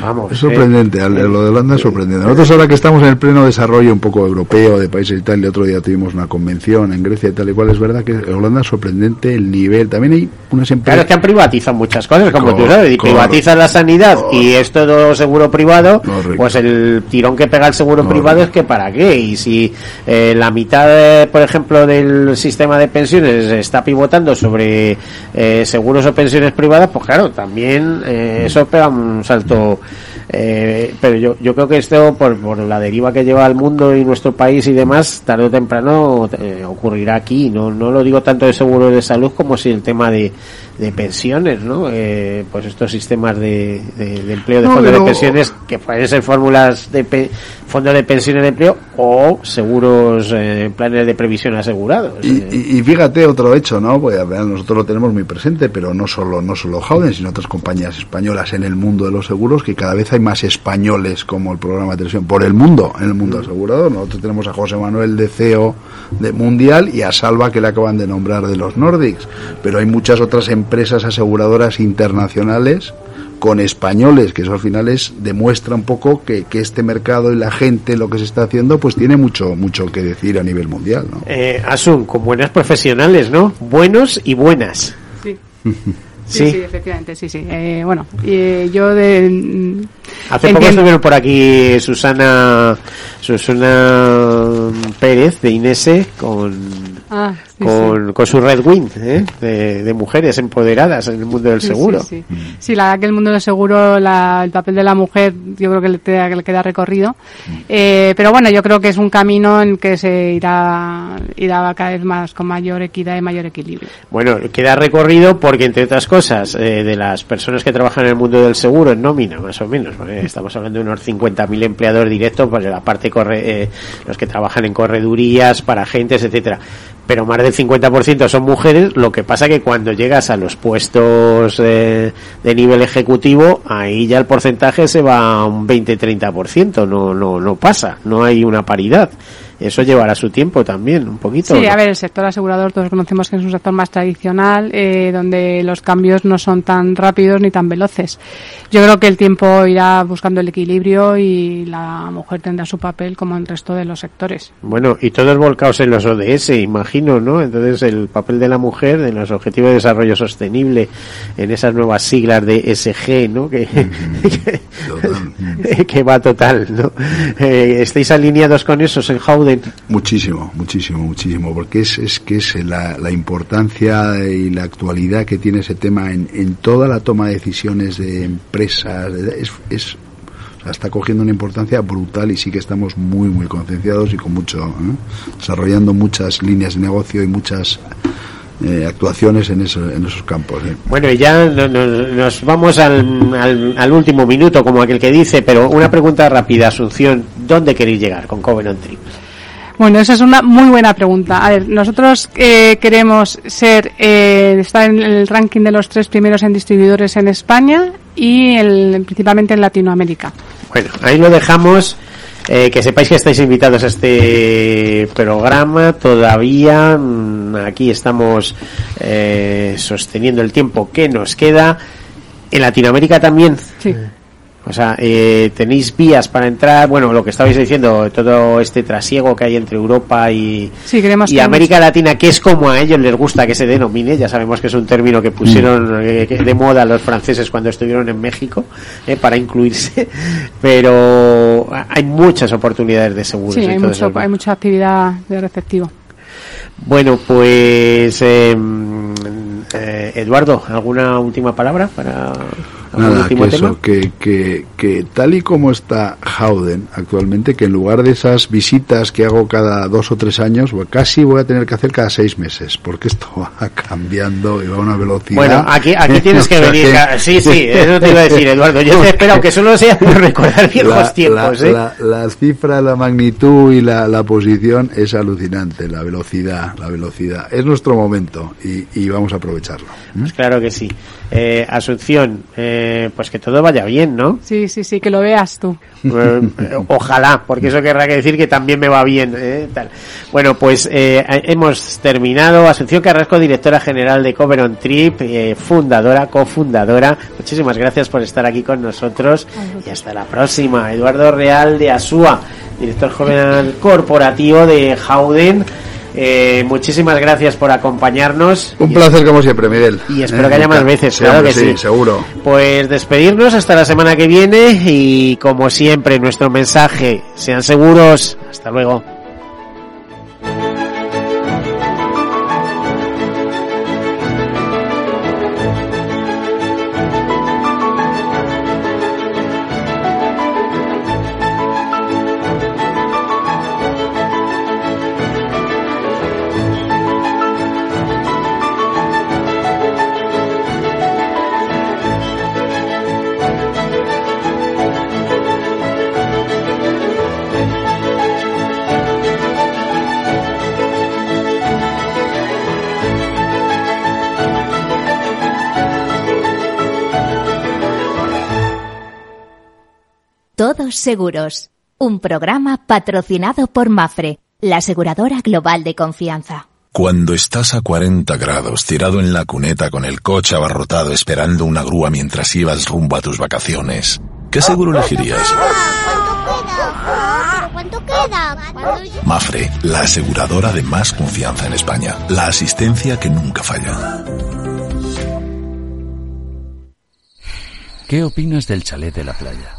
Vamos. Es sorprendente, eh, lo de Holanda es sorprendente. Nosotros ahora que estamos en el pleno desarrollo un poco europeo de países y tal, el otro día tuvimos una convención en Grecia y tal y cual, es verdad que Holanda es sorprendente el nivel. También hay unas empresas... Claro, es que han privatizado muchas cosas, como tú Cor- sabes, y privatizan la sanidad y es todo seguro privado, pues el tirón que pega el seguro privado es que para qué. Y si eh, la mitad, eh, por ejemplo, del sistema de pensiones está pivotando sobre eh, seguros o pensiones privadas, pues claro, también eh, eso pega un salto. Eh, pero yo, yo creo que esto, por, por la deriva que lleva el mundo y nuestro país y demás, tarde o temprano eh, ocurrirá aquí. No, no lo digo tanto de seguro de salud como si el tema de, de pensiones, ¿no? Eh, pues estos sistemas de, de- de empleo, de No, fondos pero- de pensiones, que pueden ser fórmulas de pe- fondos de pensiones de empleo o seguros, eh, planes de previsión asegurados. Y, y- y fíjate otro hecho, ¿no? Pues a ver, nosotros lo tenemos muy presente, pero no solo no solo Howden, sino otras compañías españolas en el mundo de los seguros, que cada vez hay más españoles como el programa de televisión por el mundo, en el mundo asegurador. Nosotros tenemos a José Manuel de CEO de Mundial y a Salva que le acaban de nombrar de los Nordics, pero hay muchas otras empresas aseguradoras internacionales con españoles, que eso al final es, demuestra un poco que, que este mercado y la gente, lo que se está haciendo, pues tiene mucho, mucho que decir a nivel mundial, ¿no? Eh, Asun, con buenas profesionales, ¿no? Buenos y buenas. Sí. Sí. Sí, sí, efectivamente, sí, sí. Eh, bueno, eh, yo de... mm, Hace poco estuvieron por aquí Susana Susana Pérez de Inese con Ah, sí, con, con su Red Wing ¿eh? de, de mujeres empoderadas en el mundo del Sí, seguro. Sí, sí. Sí, la verdad que el mundo del seguro, la- el papel de la mujer, yo creo que le, queda- que le queda recorrido. Eh, pero bueno, yo creo que es un camino en que se irá, irá cada vez más con mayor equidad y mayor equilibrio. Bueno, queda recorrido porque, entre otras cosas, eh, de las personas que trabajan en el mundo del seguro, en nómina, más o menos, estamos hablando de unos 50.000 empleadores directos, pues la parte corre, eh, los que trabajan en corredurías, para agentes, etcétera. Pero más del 50% son mujeres, lo que pasa que cuando llegas a los puestos eh, de nivel ejecutivo, ahí ya el porcentaje se va a un 20-30%, no, no, no pasa, no hay una paridad. Eso llevará su tiempo también, un poquito. Sí, ¿no? a ver, el sector asegurador todos conocemos que es un sector más tradicional, eh, donde los cambios no son tan rápidos ni tan veloces. Yo creo que el tiempo irá buscando el equilibrio y la mujer tendrá su papel como en el resto de los sectores. Bueno, y todos volcados en los ODS, imagino, ¿no? Entonces el papel de la mujer en los Objetivos de Desarrollo Sostenible, en esas nuevas siglas de SG, ¿no? Que, que, que va total, ¿no? Eh, ¿Estáis alineados con esos en Muchísimo, muchísimo, muchísimo, porque es, es que es la, la importancia y la actualidad que tiene ese tema en, en toda la toma de decisiones de empresas, es, es o sea, está cogiendo una importancia brutal y sí que estamos muy, muy concienciados y con mucho, ¿eh? desarrollando muchas líneas de negocio y muchas eh, actuaciones en, eso, en esos campos. ¿eh? Bueno, y ya no- no- nos vamos al, al, al último minuto, como aquel que dice, pero una pregunta rápida, Asunción, ¿dónde queréis llegar con Covenant Trip? Bueno, esa es una muy buena pregunta. A ver, nosotros eh, queremos ser, eh, estar en el ranking de los tres primeros en distribuidores en España y el- principalmente en Latinoamérica. Bueno, ahí lo dejamos. Eh, que sepáis que estáis invitados a este programa todavía. mm, Aquí estamos eh, sosteniendo el tiempo que nos queda. En Latinoamérica también. Sí. O sea, eh, tenéis vías para entrar. Bueno, lo que estabais diciendo, todo este trasiego que hay entre Europa y, Sí, América Latina, que es como a ellos les gusta que se denomine. Ya sabemos que es un término que pusieron eh, que- de moda los franceses cuando estuvieron en México eh, para incluirse. Pero hay muchas oportunidades de seguros. Sí, hay, mucho, hay mucha actividad de receptivo. Bueno, pues eh, mm, eh, Eduardo, ¿alguna última palabra para Nada, que tema? eso, que, que, que tal y como está Howden actualmente, que en lugar de esas visitas que hago cada dos o tres años, pues casi voy a tener que hacer cada seis meses, porque esto va cambiando y va a una velocidad. Bueno, aquí, aquí tienes que O sea venir. ca- Sí, sí, eso te iba a decir, Eduardo. Yo te espero, aunque solo sea por recordar viejos La- tiempos. la, ¿eh? la- la cifra, la magnitud y la, la posición es alucinante, la velocidad, la velocidad. Es nuestro momento y, y vamos a aprovecharlo. Pues claro que sí. Eh, Asunción, eh, pues que todo vaya bien, ¿no? Sí, sí, sí, que lo veas tú. Eh, ojalá, porque eso querrá decir que también me va bien. ¿eh? Tal. Bueno, pues eh, hemos terminado. Asunción Carrasco, directora general de Cover on Trip, eh, fundadora, cofundadora. Muchísimas gracias por estar aquí con nosotros y hasta la próxima. Eduardo Real de Asúa, director joven corporativo de Howden. Eh, muchísimas gracias por acompañarnos. Un placer como siempre, Miguel. Y espero que haya más veces, claro que sí. seguro. Pues despedirnos hasta la semana que viene y como siempre nuestro mensaje, sean seguros. Hasta luego. Todos Seguros, un programa patrocinado por Mafre, la aseguradora global de confianza. Cuando estás a 40 grados tirado en la cuneta con el coche abarrotado esperando una grúa mientras ibas rumbo a tus vacaciones, ¿qué seguro elegirías? Mafre, la aseguradora de más confianza en España. La asistencia que nunca falla. ¿Qué opinas del chalet de la playa?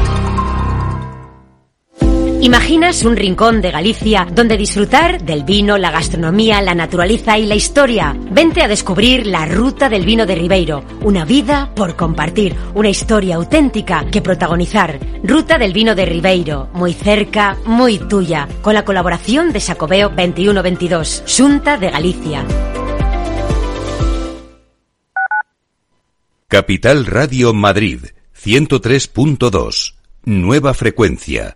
¿Imaginas un rincón de Galicia donde disfrutar del vino, la gastronomía, la naturaleza y la historia? Vente a descubrir la Ruta del Vino de Ribeiro, una vida por compartir, una historia auténtica que protagonizar. Ruta del Vino de Ribeiro, muy cerca, muy tuya, con la colaboración de Sacobeo 2122, Junta de Galicia. Capital Radio Madrid, 103.2, nueva frecuencia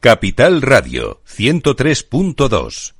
Capital Radio 103.2